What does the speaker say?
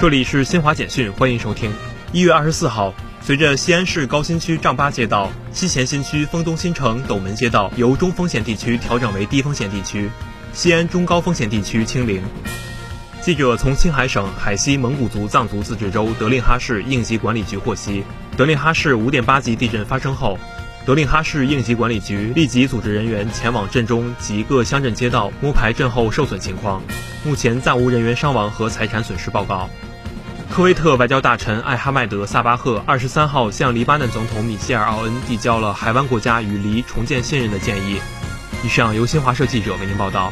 这里是新华简讯，欢迎收听。一月二十四号，随着西安市高新区丈八街道、西咸新区丰东新城斗门街道由中风险地区调整为低风险地区，西安中高风险地区清零。记者从青海省海西蒙古族藏族自治州德令哈市应急管理局获悉，德令哈市五点八级地震发生后，德令哈市应急管理局立即组织人员前往镇中及各乡镇街道摸排震后受损情况，目前暂无人员伤亡和财产损失报告。科威特外交大臣艾哈迈德·萨巴赫二十三号向黎巴嫩总统米歇尔·奥恩递交了海湾国家与黎重建信任的建议。以上由新华社记者为您报道。